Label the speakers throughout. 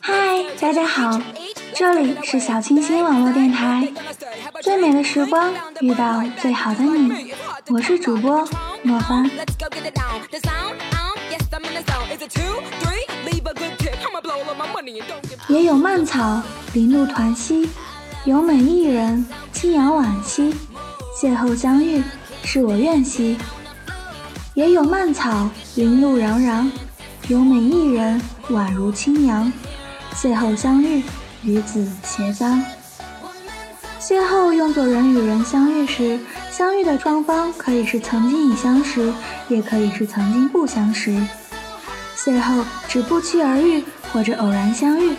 Speaker 1: 嗨，大家好，这里是小清新网络电台，最美的时光遇到最好的你，我是主播莫凡。也有蔓草，林露团兮，有美一人，轻扬惋兮，邂逅相遇，是我愿兮。也有蔓草，林路攘攘，有美一人，宛如清扬。邂逅相遇，与子偕臧。邂逅用作人与人相遇时，相遇的双方可以是曾经已相识，也可以是曾经不相识。邂逅指不期而遇，或者偶然相遇，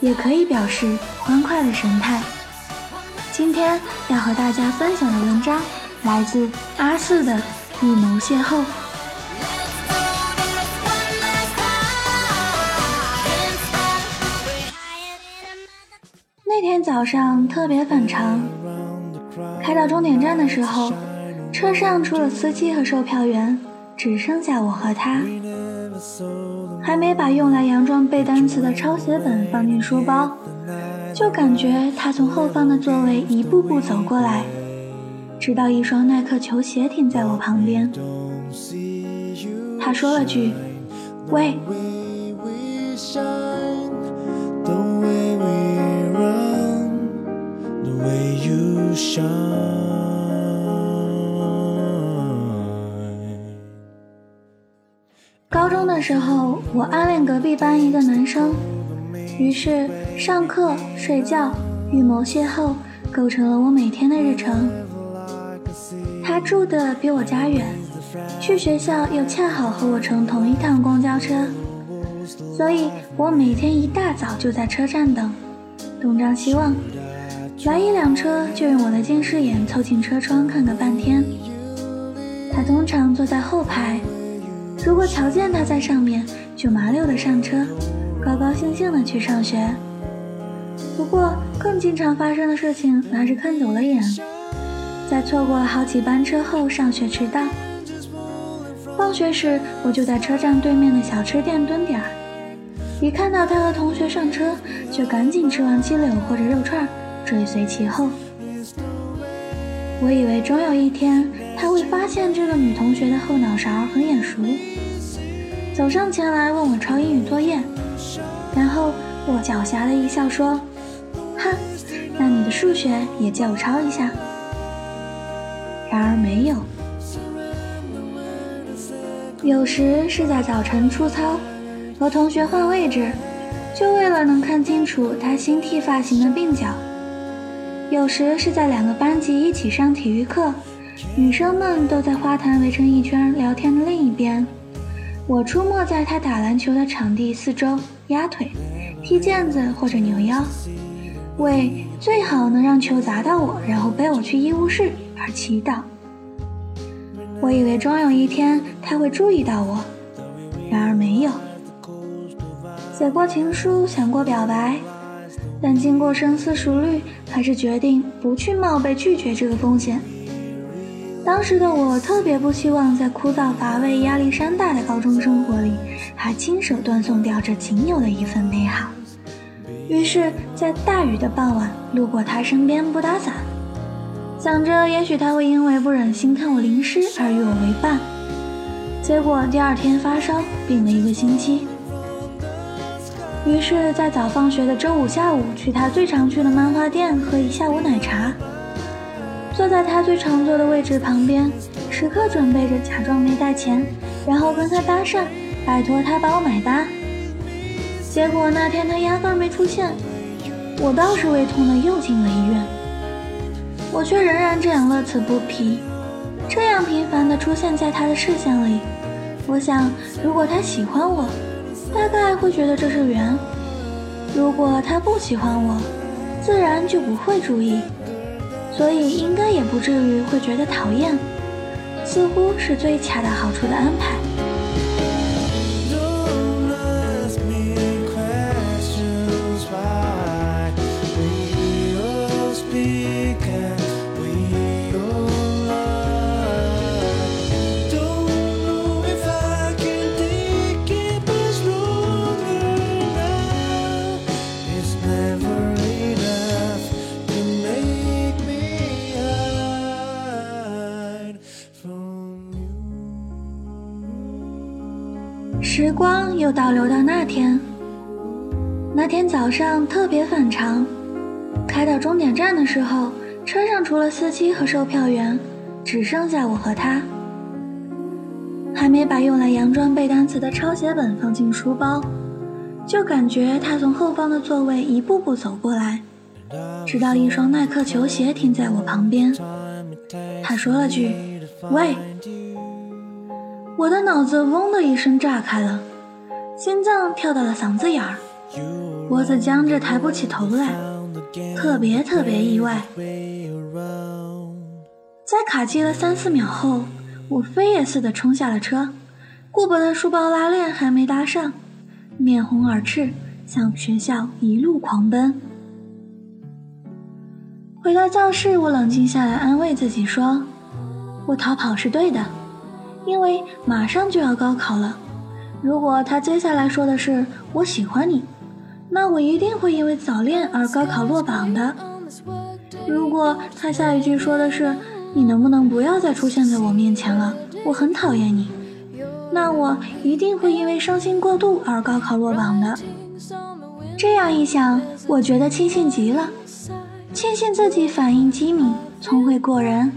Speaker 1: 也可以表示欢快的神态。今天要和大家分享的文章来自阿四的。预谋邂逅。那天早上特别反常，开到终点站的时候，车上除了司机和售票员，只剩下我和他。还没把用来佯装背单词的抄写本放进书包，就感觉他从后方的座位一步步走过来。直到一双耐克球鞋停在我旁边，他说了句：“喂。”高中的时候，我暗恋隔壁班一个男生，于是上课、睡觉、预谋邂逅，构成了我每天的日程。他住的比我家远，去学校又恰好和我乘同一趟公交车，所以我每天一大早就在车站等，东张西望，来一辆车就用我的近视眼凑近车窗看个半天。他通常坐在后排，如果瞧见他在上面，就麻溜的上车，高高兴兴的去上学。不过更经常发生的事情，那是看走了眼。在错过了好几班车后，上学迟到。放学时，我就在车站对面的小吃店蹲点儿，一看到他和同学上车，就赶紧吃完鸡柳或者肉串，追随其后。我以为终有一天他会发现这个女同学的后脑勺很眼熟，走上前来问我抄英语作业，然后我狡黠的一笑说：“哈，那你的数学也借我抄一下。”然而没有。有时是在早晨出操，和同学换位置，就为了能看清楚他新剃发型的鬓角；有时是在两个班级一起上体育课，女生们都在花坛围成一圈聊天的另一边，我出没在他打篮球的场地四周压腿、踢毽子或者扭腰，为最好能让球砸到我，然后背我去医务室。而祈祷。我以为终有一天他会注意到我，然而没有。写过情书，想过表白，但经过深思熟虑，还是决定不去冒被拒绝这个风险。当时的我特别不希望在枯燥乏味、压力山大的高中生活里，还亲手断送掉这仅有的一份美好。于是，在大雨的傍晚，路过他身边不打伞。想着也许他会因为不忍心看我淋湿而与我为伴，结果第二天发烧，病了一个星期。于是，在早放学的周五下午，去他最常去的漫画店喝一下午奶茶，坐在他最常坐的位置旁边，时刻准备着假装没带钱，然后跟他搭讪，拜托他帮我买单。结果那天他压根没出现，我倒是胃痛的又进了医院。我却仍然这样乐此不疲，这样频繁地出现在他的视线里。我想，如果他喜欢我，大概会觉得这是缘；如果他不喜欢我，自然就不会注意，所以应该也不至于会觉得讨厌。似乎是最恰到好处的安排。光又倒流到那天。那天早上特别反常，开到终点站的时候，车上除了司机和售票员，只剩下我和他。还没把用来佯装背单词的抄写本放进书包，就感觉他从后方的座位一步步走过来，直到一双耐克球鞋停在我旁边。他说了句：“喂。”我的脑子嗡的一声炸开了，心脏跳到了嗓子眼儿，脖子僵着抬不起头来，特别特别意外。在卡机了三四秒后。我飞也似的冲下了车，顾不得书包拉链还没搭上，面红耳赤向学校一路狂奔。回到教室，我冷静下来，安慰自己说：“我逃跑是对的，因为马上就要高考了。如果他接下来说的是我喜欢你，那我一定会因为早恋而高考落榜的。如果他下一句说的是……”你能不能不要再出现在我面前了？我很讨厌你。那我一定会因为伤心过度而高考落榜的。这样一想，我觉得庆幸极了，庆幸自己反应机敏，聪慧过人，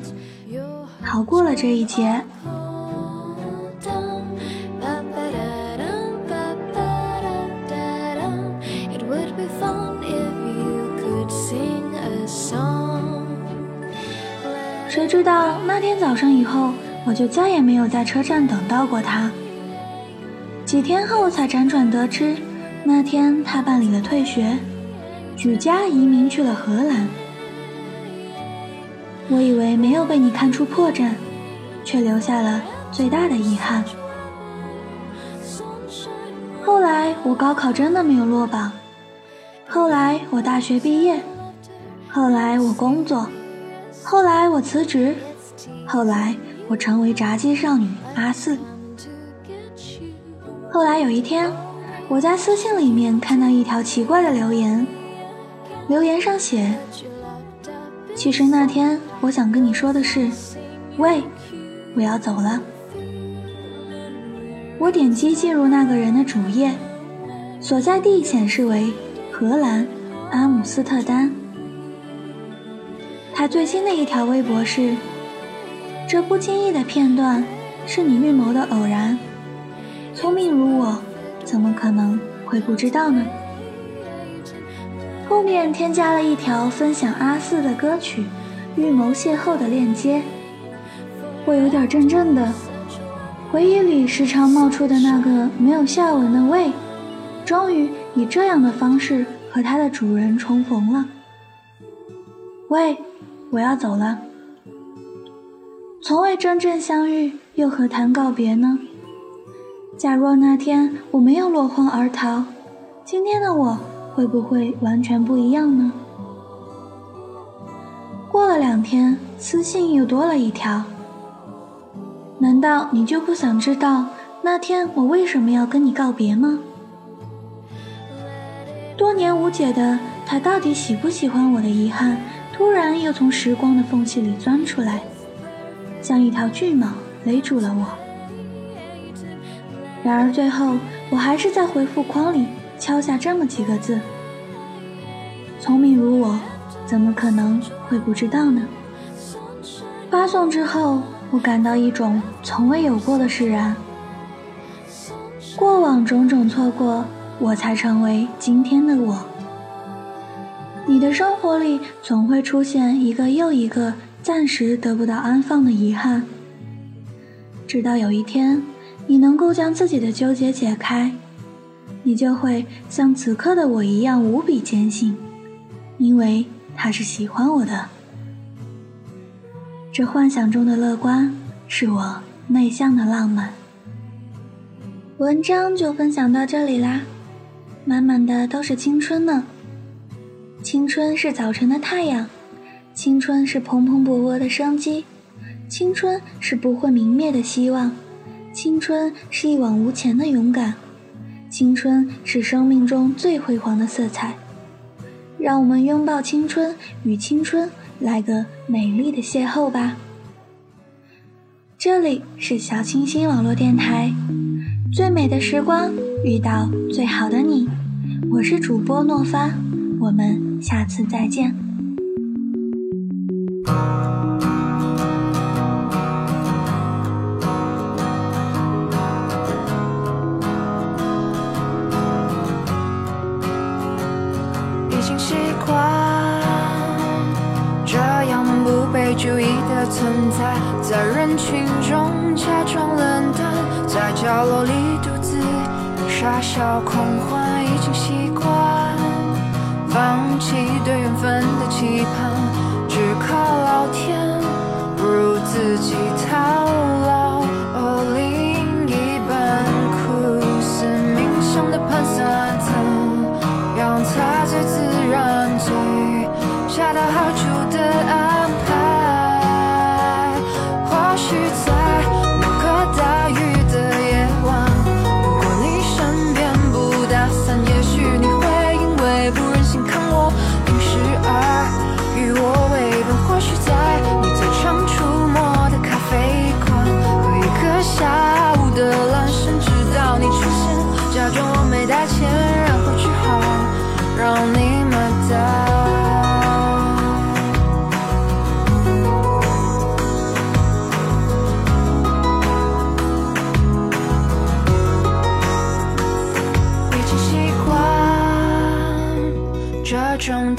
Speaker 1: 逃过了这一劫。道那天早上以后，我就再也没有在车站等到过他。几天后才辗转得知，那天他办理了退学，举家移民去了荷兰。我以为没有被你看出破绽，却留下了最大的遗憾。后来我高考真的没有落榜，后来我大学毕业，后来我工作。后来我辞职，后来我成为炸鸡少女阿四。后来有一天，我在私信里面看到一条奇怪的留言，留言上写：“其实那天我想跟你说的是，喂，我要走了。”我点击进入那个人的主页，所在地显示为荷兰阿姆斯特丹。他最新的一条微博是：“这不经意的片段，是你预谋的偶然。聪明如我，怎么可能会不知道呢？”后面添加了一条分享阿四的歌曲《预谋邂逅》的链接。我有点怔怔的，回忆里时常冒出的那个没有下文的喂，终于以这样的方式和它的主人重逢了。喂。我要走了，从未真正相遇，又何谈告别呢？假若那天我没有落荒而逃，今天的我会不会完全不一样呢？过了两天，私信又多了一条。难道你就不想知道那天我为什么要跟你告别吗？多年无解的他到底喜不喜欢我的遗憾？突然又从时光的缝隙里钻出来，像一条巨蟒勒住了我。然而最后，我还是在回复框里敲下这么几个字：“聪明如我，怎么可能会不知道呢？”发送之后，我感到一种从未有过的释然。过往种种错过，我才成为今天的我。你的生活里总会出现一个又一个暂时得不到安放的遗憾，直到有一天，你能够将自己的纠结解开，你就会像此刻的我一样无比坚信，因为他是喜欢我的。这幻想中的乐观，是我内向的浪漫。文章就分享到这里啦，满满的都是青春呢。青春是早晨的太阳，青春是蓬蓬勃勃的生机，青春是不会泯灭的希望，青春是一往无前的勇敢，青春是生命中最辉煌的色彩。让我们拥抱青春，与青春来个美丽的邂逅吧。这里是小清新网络电台，最美的时光，遇到最好的你。我是主播诺发，我们下次再见。
Speaker 2: 已经习惯这样不被注意的存在，在人群中假装冷淡，在角落里独自傻笑狂欢。已经习惯放弃对缘分的期盼，只靠老天，不如自己逃。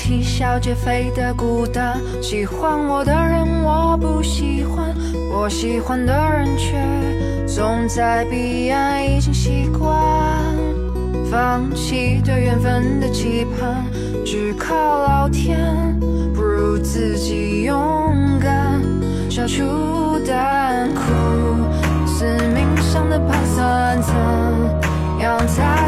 Speaker 2: 啼笑皆非的孤单。喜欢我的人我不喜欢，我喜欢的人却总在彼岸，已经习惯放弃对缘分的期盼，只靠老天，不如自己勇敢，笑出淡苦，是冥想的盘算，怎样才？